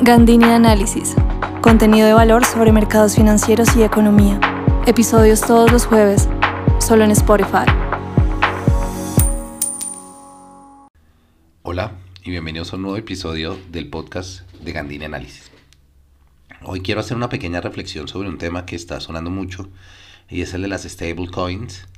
Gandini Análisis. Contenido de valor sobre mercados financieros y economía. Episodios todos los jueves, solo en Spotify. Hola y bienvenidos a un nuevo episodio del podcast de Gandini Análisis. Hoy quiero hacer una pequeña reflexión sobre un tema que está sonando mucho y es el de las stablecoins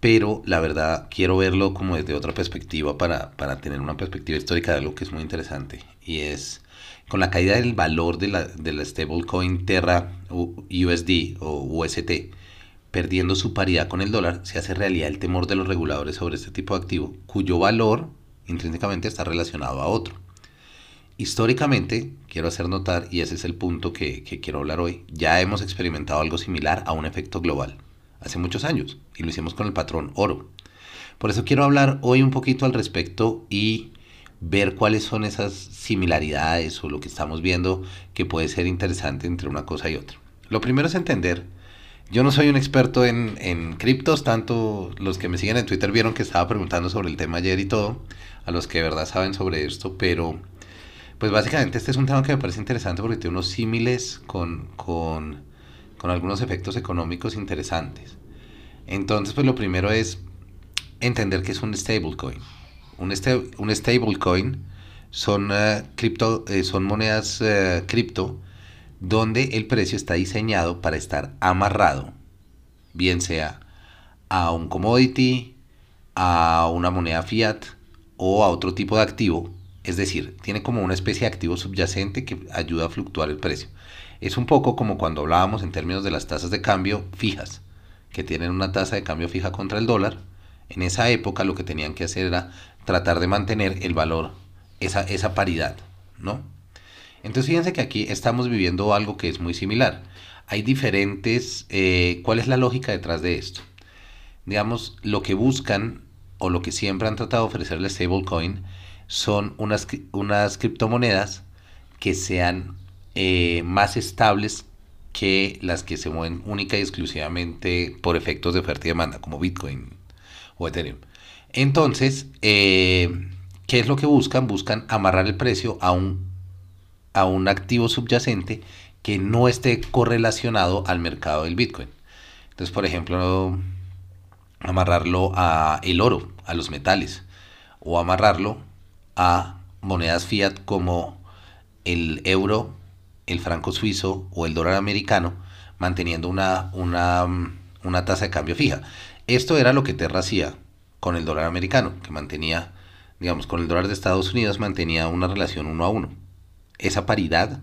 pero la verdad quiero verlo como desde otra perspectiva para, para, tener una perspectiva histórica de algo que es muy interesante y es con la caída del valor de la, de la stablecoin Terra USD o UST, perdiendo su paridad con el dólar, se hace realidad el temor de los reguladores sobre este tipo de activo, cuyo valor intrínsecamente está relacionado a otro. Históricamente, quiero hacer notar, y ese es el punto que, que quiero hablar hoy, ya hemos experimentado algo similar a un efecto global, hace muchos años, y lo hicimos con el patrón oro. Por eso quiero hablar hoy un poquito al respecto y ver cuáles son esas similaridades o lo que estamos viendo que puede ser interesante entre una cosa y otra. Lo primero es entender, yo no soy un experto en, en criptos, tanto los que me siguen en Twitter vieron que estaba preguntando sobre el tema ayer y todo, a los que de verdad saben sobre esto, pero pues básicamente este es un tema que me parece interesante porque tiene unos símiles con, con, con algunos efectos económicos interesantes. Entonces, pues lo primero es entender qué es un stablecoin. Un, un stablecoin son, uh, eh, son monedas uh, cripto donde el precio está diseñado para estar amarrado, bien sea a un commodity, a una moneda fiat o a otro tipo de activo. Es decir, tiene como una especie de activo subyacente que ayuda a fluctuar el precio. Es un poco como cuando hablábamos en términos de las tasas de cambio fijas, que tienen una tasa de cambio fija contra el dólar. En esa época lo que tenían que hacer era tratar de mantener el valor, esa, esa paridad, ¿no? Entonces fíjense que aquí estamos viviendo algo que es muy similar. Hay diferentes... Eh, ¿Cuál es la lógica detrás de esto? Digamos, lo que buscan o lo que siempre han tratado de ofrecerle stablecoin son unas, unas criptomonedas que sean eh, más estables que las que se mueven única y exclusivamente por efectos de oferta y demanda, como Bitcoin o Ethereum. Entonces, eh, ¿qué es lo que buscan? Buscan amarrar el precio a un, a un activo subyacente que no esté correlacionado al mercado del Bitcoin. Entonces, por ejemplo, amarrarlo a el oro, a los metales, o amarrarlo a monedas fiat como el euro, el franco suizo o el dólar americano, manteniendo una, una, una tasa de cambio fija. Esto era lo que Terra hacía con el dólar americano, que mantenía, digamos, con el dólar de Estados Unidos mantenía una relación uno a uno. Esa paridad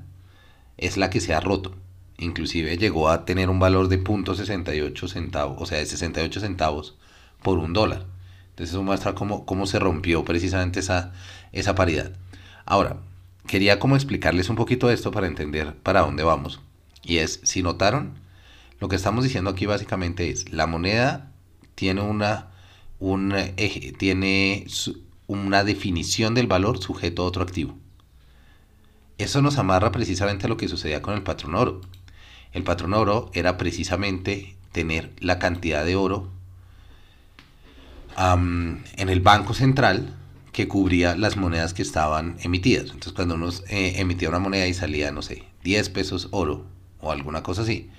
es la que se ha roto. Inclusive llegó a tener un valor de 0.68 centavos, o sea, de 68 centavos por un dólar. Entonces eso muestra cómo, cómo se rompió precisamente esa, esa paridad. Ahora, quería como explicarles un poquito esto para entender para dónde vamos. Y es, si notaron, lo que estamos diciendo aquí básicamente es, la moneda tiene una un tiene una definición del valor sujeto a otro activo. Eso nos amarra precisamente a lo que sucedía con el patrón oro. El patrón oro era precisamente tener la cantidad de oro en el banco central que cubría las monedas que estaban emitidas. Entonces cuando uno eh, emitía una moneda y salía, no sé, 10 pesos oro o alguna cosa así,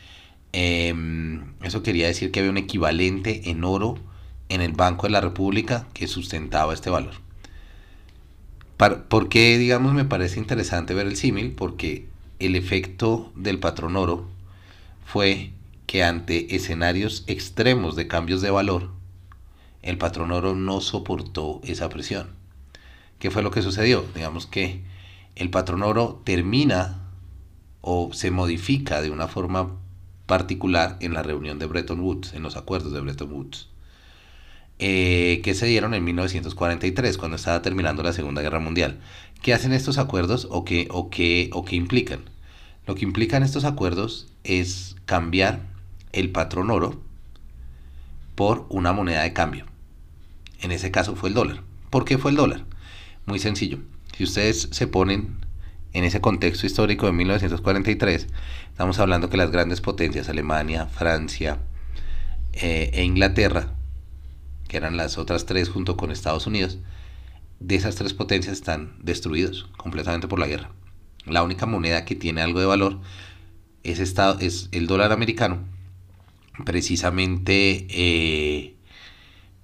em, eso quería decir que había un equivalente en oro en el Banco de la República que sustentaba este valor. ¿Por qué, digamos, me parece interesante ver el símil? Porque el efecto del patrón oro fue que ante escenarios extremos de cambios de valor, el patrón oro no soportó esa presión. ¿Qué fue lo que sucedió? Digamos que el patrón oro termina o se modifica de una forma particular en la reunión de Bretton Woods, en los acuerdos de Bretton Woods. Eh, que se dieron en 1943, cuando estaba terminando la Segunda Guerra Mundial. ¿Qué hacen estos acuerdos o qué, o qué, o qué implican? Lo que implican estos acuerdos es cambiar el patrón oro por una moneda de cambio. En ese caso fue el dólar. ¿Por qué fue el dólar? Muy sencillo. Si ustedes se ponen en ese contexto histórico de 1943, estamos hablando que las grandes potencias, Alemania, Francia eh, e Inglaterra, que eran las otras tres junto con Estados Unidos, de esas tres potencias están destruidos completamente por la guerra. la única moneda que tiene algo de valor es, es el dólar americano, precisamente eh,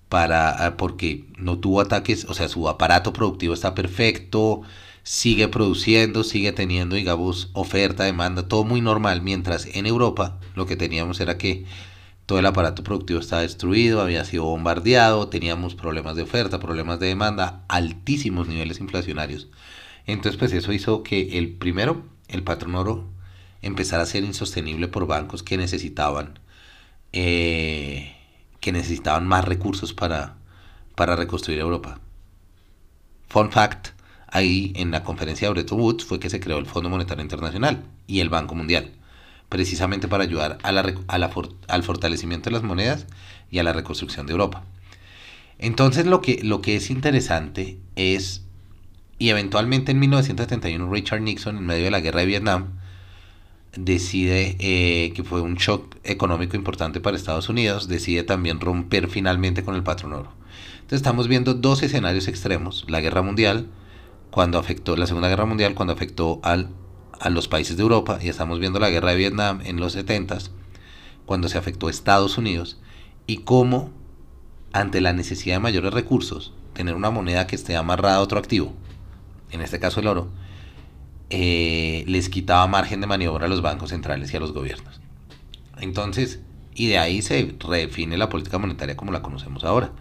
para, ah, porque no tuvo ataques, o sea, su aparato productivo está perfecto, sigue produciendo, sigue teniendo, digamos, oferta, demanda, todo muy normal, mientras en Europa lo que teníamos era que todo el aparato productivo estaba destruido, había sido bombardeado, teníamos problemas de oferta, problemas de demanda, altísimos niveles inflacionarios. Entonces, pues eso hizo que el primero, el patrón oro, empezara a ser insostenible por bancos que necesitaban, eh, que necesitaban más recursos para, para reconstruir Europa. Fun fact, ahí en la conferencia de Bretton Woods fue que se creó el Fondo Monetario Internacional y el Banco Mundial precisamente para ayudar al fortalecimiento de las monedas y a la reconstrucción de Europa. Entonces lo que, lo que es interesante es, y eventualmente en 1971 Richard Nixon, en medio de la guerra de Vietnam, decide eh, que fue un shock económico importante para Estados Unidos, decide también romper finalmente con el patrón oro. Entonces estamos viendo dos escenarios extremos, la guerra mundial, cuando afectó, la Segunda Guerra Mundial, cuando afectó al a los países de Europa y estamos viendo la guerra de Vietnam en los 70 cuando se afectó a Estados Unidos y cómo ante la necesidad de mayores recursos tener una moneda que esté amarrada a otro activo en este caso el oro eh, les quitaba margen de maniobra a los bancos centrales y a los gobiernos. Entonces y de ahí se redefine la política monetaria como la conocemos ahora.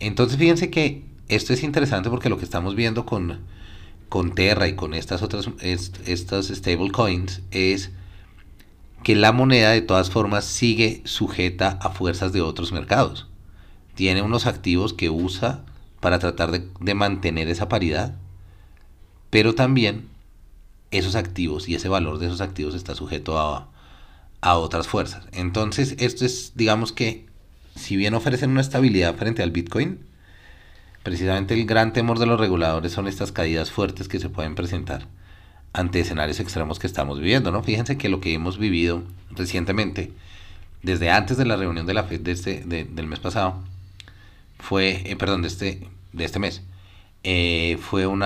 Entonces fíjense que esto es interesante porque lo que estamos viendo con con Terra y con estas otras estas stable coins es que la moneda de todas formas sigue sujeta a fuerzas de otros mercados. Tiene unos activos que usa para tratar de, mantener esa paridad, pero también esos activos y ese valor de esos activos está sujeto a, a otras fuerzas. Entonces, esto es, digamos que, si bien ofrecen una estabilidad frente al Bitcoin, Precisamente el gran temor de los reguladores son estas caídas fuertes que se pueden presentar ante escenarios extremos que estamos viviendo, ¿no? Fíjense que lo que hemos vivido recientemente, desde antes de la reunión de la FED de este, del mes pasado, fue, eh, perdón, de este, de este mes, eh, fue un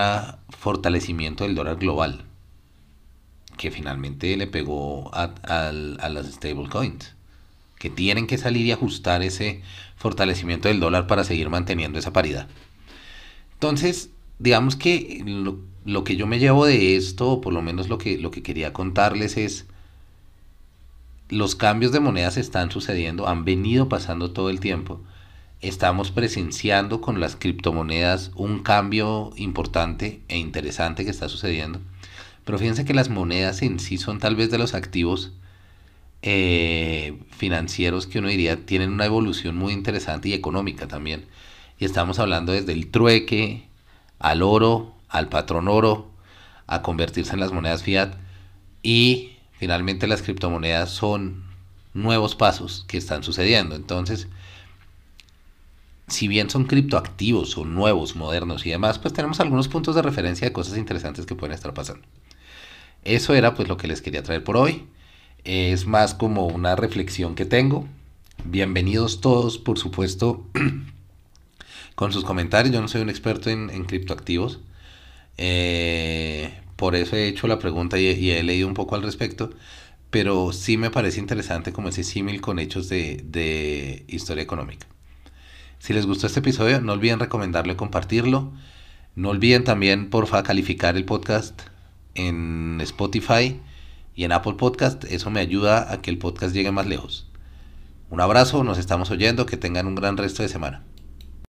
fortalecimiento del dólar global, que finalmente le pegó a, a las stablecoins, que tienen que salir y ajustar ese fortalecimiento del dólar para seguir manteniendo esa paridad. Entonces, digamos que lo, que yo me llevo de esto, o por lo menos lo que, lo que quería contarles es, los cambios de monedas están sucediendo, han venido pasando todo el tiempo. Estamos presenciando con las criptomonedas un cambio importante e interesante que está sucediendo. Pero fíjense que las monedas en sí son tal vez de los activos eh, financieros que uno diría tienen una evolución muy interesante y económica también. Y estamos hablando desde el trueque, al oro, al patrón oro, a convertirse en las monedas fiat. Y finalmente las criptomonedas son nuevos pasos que están sucediendo. Entonces, si bien son criptoactivos, son nuevos, modernos y demás, pues tenemos algunos puntos de referencia de cosas interesantes que pueden estar pasando. Eso era pues lo que les quería traer por hoy. Es más como una reflexión que tengo. Bienvenidos todos, por supuesto, con sus comentarios. Yo no soy un experto en, criptoactivos. Eh, por eso he hecho la pregunta y, he leído un poco al respecto. Pero sí me parece interesante como ese símil con hechos de, historia económica. Si les gustó este episodio, no olviden recomendarlo y compartirlo. No olviden también, porfa, calificar el podcast en Spotify y en Apple Podcast. Eso me ayuda a que el podcast llegue más lejos. Un abrazo, nos estamos oyendo, que tengan un gran resto de semana.